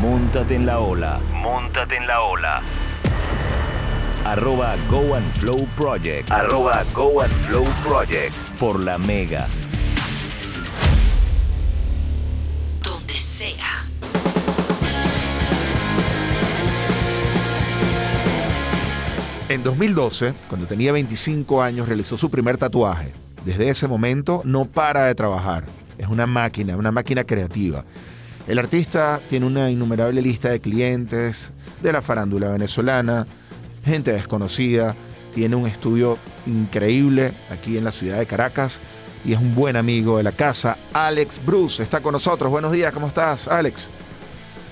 Móntate en la ola. Móntate en la ola. Arroba Go and Flow Project. Arroba Go and Flow Project. Por la Mega. Donde sea. En 2012, cuando tenía 25 años, realizó su primer tatuaje. Desde ese momento no para de trabajar. Es una máquina, una máquina creativa. El artista tiene una innumerable lista de clientes de la farándula venezolana, gente desconocida, tiene un estudio increíble aquí en la ciudad de Caracas y es un buen amigo de la casa. Alex Bruce está con nosotros. Buenos días, ¿cómo estás, Alex?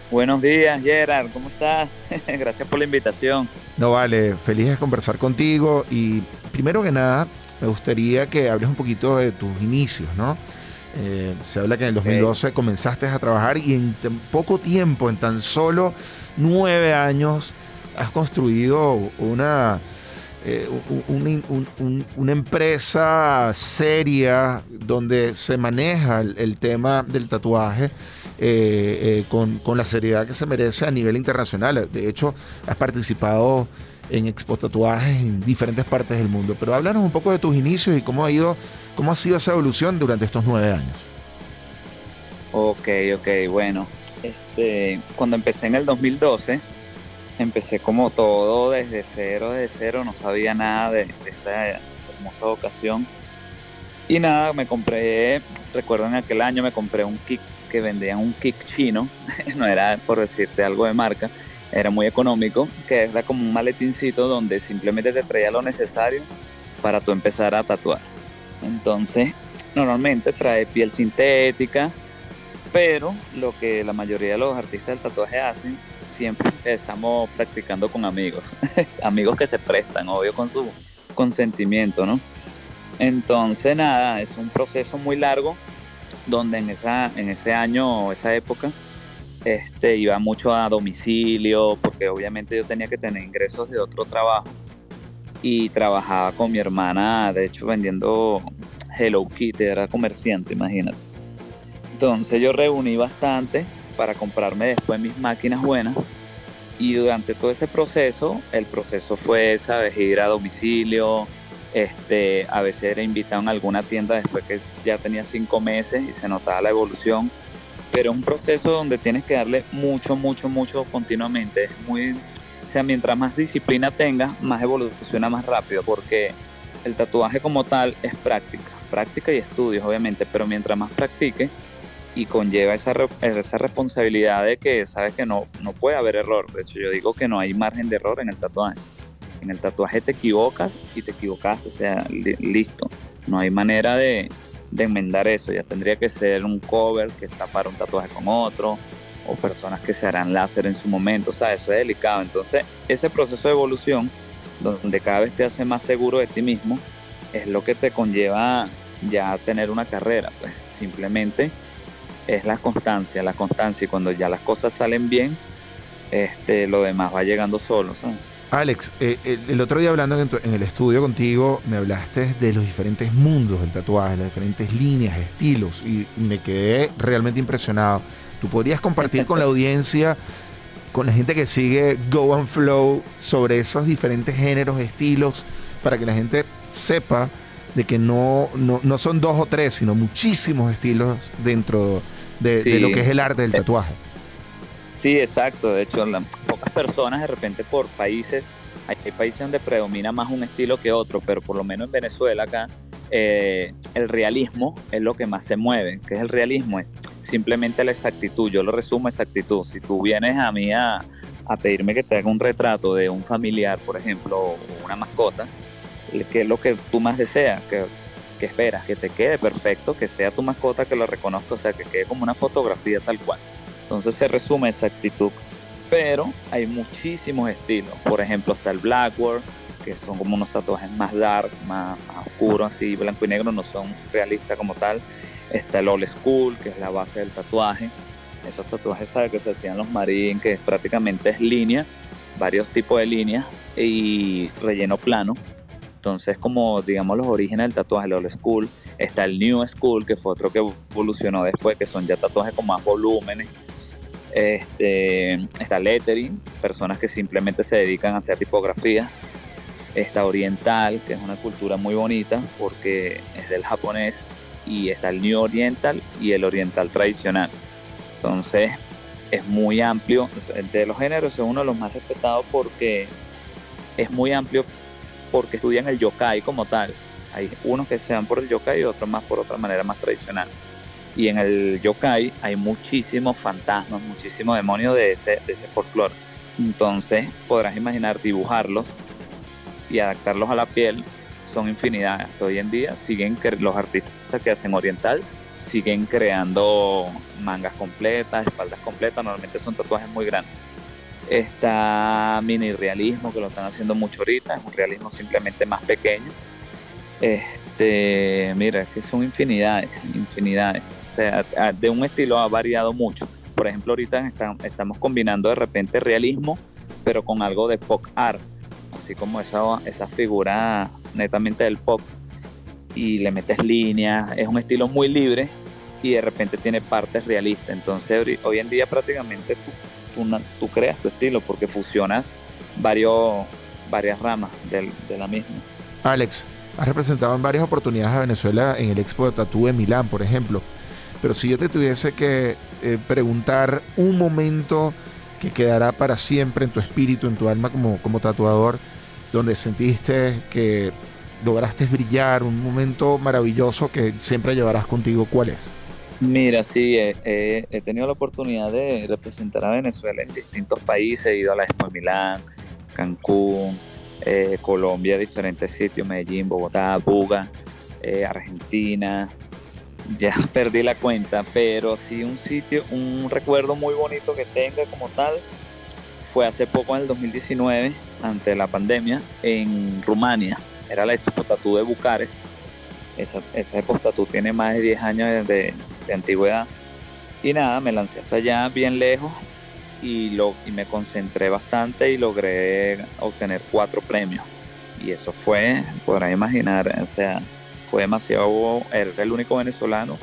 Buenos días, Gerard, ¿cómo estás? Gracias por la invitación. No vale, feliz de conversar contigo y primero que nada me gustaría que hables un poquito de tus inicios, ¿no? Eh, se habla que en el 2012 comenzaste a trabajar y en poco tiempo, en tan solo nueve años, has construido una, eh, una empresa seria donde se maneja el, tema del tatuaje eh, con, con, la seriedad que se merece a nivel internacional. De hecho, has participado en Expo Tatuajes en diferentes partes del mundo. Pero háblanos un poco de tus inicios y cómo ha ido, cómo ha sido esa evolución durante estos nueve años. Ok, ok, bueno. Este, cuando empecé en el 2012, empecé como todo desde cero, desde cero, no sabía nada de, esta hermosa ocasión. Y nada, me compré, recuerdo en aquel año me compré un kick que vendían un kick chino, no era por decirte algo de marca, era muy económico, que era como un maletincito donde simplemente te traía lo necesario para tú empezar a tatuar. Entonces, normalmente trae piel sintética, pero lo que la mayoría de los artistas del tatuaje hacen, siempre estamos practicando con amigos, amigos que se prestan, obvio, con su consentimiento, ¿no? Entonces, nada, es un proceso muy largo donde en, esa, en ese año o esa época este, iba mucho a domicilio, porque obviamente yo tenía que tener ingresos de otro trabajo. Y trabajaba con mi hermana, de hecho, vendiendo Hello Kitty, era comerciante, imagínate. Entonces yo reuní bastante para comprarme después mis máquinas buenas. Y durante todo ese proceso, el proceso fue, sabes, ir a domicilio, este, a veces era invitado en alguna tienda después que ya tenía cinco meses y se notaba la evolución pero es un proceso donde tienes que darle mucho, mucho, mucho continuamente. Es muy, sea, mientras más disciplina tengas, más evoluciona más rápido, porque el tatuaje como tal es práctica, práctica y estudios, obviamente, pero mientras más practique y conlleva esa, esa responsabilidad de que sabes que no, no puede haber error. De hecho, yo digo que no hay margen de error en el tatuaje. En el tatuaje te equivocas y te equivocaste, o sea, listo. No hay manera de, de enmendar eso. Ya tendría que ser un cover que está para un tatuaje con otro, o personas que se harán láser en su momento. O sea, eso es delicado. Entonces, ese proceso de evolución, donde cada vez te hace más seguro de ti mismo, es lo que te conlleva ya tener una carrera. Pues simplemente es la constancia, la constancia. Y cuando ya las cosas salen bien, este, lo demás va llegando solo. ¿sabes? Alex, eh, el, otro día hablando en, el estudio contigo, me hablaste de los diferentes mundos del tatuaje, las diferentes líneas, estilos, y me quedé realmente impresionado. ¿Tú podrías compartir con la audiencia, con la gente que sigue Go and Flow, sobre esos diferentes géneros, estilos, para que la gente sepa de que no, no, son dos o tres, sino muchísimos estilos dentro de, de lo que es el arte del tatuaje? Sí, exacto. De hecho, la, pocas personas de repente por países, hay, países donde predomina más un estilo que otro, pero por lo menos en Venezuela acá, eh, el realismo es lo que más se mueve. ¿Qué es el realismo? Es simplemente la exactitud. Yo lo resumo exactitud. Si tú vienes a mí a, pedirme que te haga un retrato de un familiar, por ejemplo, o una mascota, ¿qué es lo que tú más deseas? que esperas? Que te quede perfecto, que sea tu mascota, que lo reconozca, o sea, que quede como una fotografía tal cual. Entonces se resume esa actitud. Pero hay muchísimos estilos. Por ejemplo, está el Blackboard, que son como unos tatuajes más dark, más, oscuros, así blanco y negro, no son realistas como tal. Está el Old School, que es la base del tatuaje. Esos tatuajes ¿sabes? que se hacían los marines, que prácticamente es línea, varios tipos de líneas y relleno plano. Entonces, como digamos los orígenes del tatuaje, el Old School. Está el New School, que fue otro que evolucionó después, que son ya tatuajes con más volúmenes Este, está lettering, personas que simplemente se dedican a hacer tipografía. Está oriental, que es una cultura muy bonita porque es del japonés. Y está el New Oriental y el oriental tradicional. Entonces es muy amplio. De los géneros es uno de los más respetados porque es muy amplio porque estudian el yokai como tal. Hay unos que se van por el yokai y otros más por otra manera más tradicional. Y en el yokai hay muchísimos fantasmas, muchísimos demonios de ese, de ese folclore. Entonces podrás imaginar dibujarlos y adaptarlos a la piel. Son infinidades. Hoy en día siguen los artistas que hacen oriental siguen creando mangas completas, espaldas completas. Normalmente son tatuajes muy grandes. Está mini realismo que lo están haciendo mucho ahorita. Es un realismo simplemente más pequeño. Este, mira, es que son infinidades, infinidades sea, de un estilo ha variado mucho. Por ejemplo, ahorita estamos combinando de repente realismo, pero con algo de pop art, así como esa, esa figura netamente del pop. Y le metes líneas, es un estilo muy libre y de repente tiene partes realistas. Entonces, hoy en día prácticamente tú, creas tu estilo porque fusionas varios, varias ramas de, de la misma. Alex, has representado en varias oportunidades a Venezuela en el Expo de Tatú de Milán, por ejemplo. Pero si yo te tuviese que eh, preguntar un momento que quedará para siempre en tu espíritu, en tu alma como, como tatuador, donde sentiste que lograste brillar, un momento maravilloso que siempre llevarás contigo, ¿cuál es? Mira, sí, he tenido la oportunidad de representar a Venezuela en distintos países, he ido a la Expo Milán, Cancún, eh, Colombia, diferentes sitios, Medellín, Bogotá, Buga, eh, Argentina, ya perdí la cuenta, pero sí un sitio, un recuerdo muy bonito que tenga como tal, fue hace poco en el 2019, ante la pandemia, en Rumania. Era la Expo Tatú de Bucares. Esa, esa Expo tiene más de 10 años de, antigüedad. Y nada, me lancé hasta allá bien lejos y, lo, y me concentré bastante y logré obtener cuatro premios. Y eso fue, podrán imaginar, o sea, fue demasiado, era el único venezolano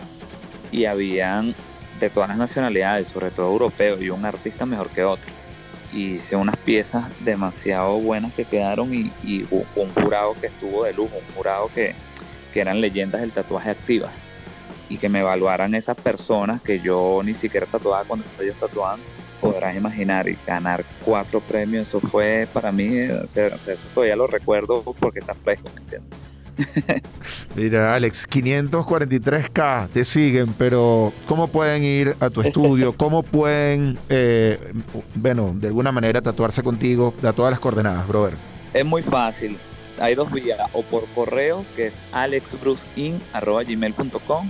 y habían de todas las nacionalidades, sobre todo europeos, y un artista mejor que otro. Y hice unas piezas demasiado buenas que quedaron y, un jurado que estuvo de lujo, un jurado que, que eran leyendas del tatuaje activas y que me evaluaran esas personas que yo ni siquiera tatuaba cuando ellos tatuando, podrás imaginar y ganar cuatro premios, eso fue para mí, o eso todavía lo recuerdo porque está fresco, ¿me entiendes? Mira, Alex, 543K te siguen, pero ¿cómo pueden ir a tu estudio? ¿Cómo pueden, eh, bueno, de alguna manera tatuarse contigo? Da todas las coordenadas, brother. Es muy fácil. Hay dos vías, o por correo, que es alexbrucein.gmail.com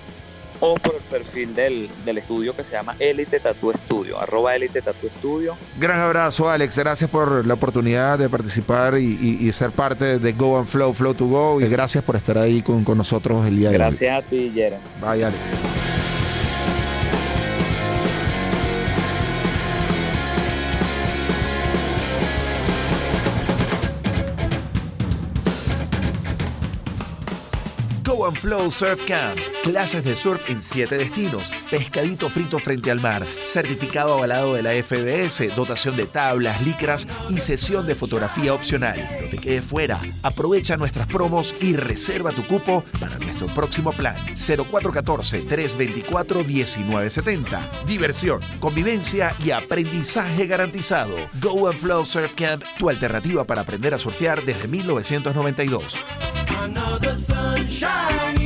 o por el perfil del, estudio que se llama Elite Tattoo Studio, arroba Elite Tattoo Studio. Gran abrazo, Alex. Gracias por la oportunidad de participar y, ser parte de Go and Flow, Flow to Go. Y gracias por estar ahí con, con nosotros el día de hoy. Gracias a ti, Jeren. Bye, Alex. Flow Surf Camp. Clases de surf en siete destinos. Pescadito frito frente al mar. Certificado avalado de la FBS. Dotación de tablas, licras y sesión de fotografía opcional. No te quedes fuera. Aprovecha nuestras promos y reserva tu cupo para nuestro próximo plan. 0414-324-1970. Diversión, convivencia y aprendizaje garantizado. Go and Flow Surf Camp, tu alternativa para aprender a surfear desde 1992. another sunshine.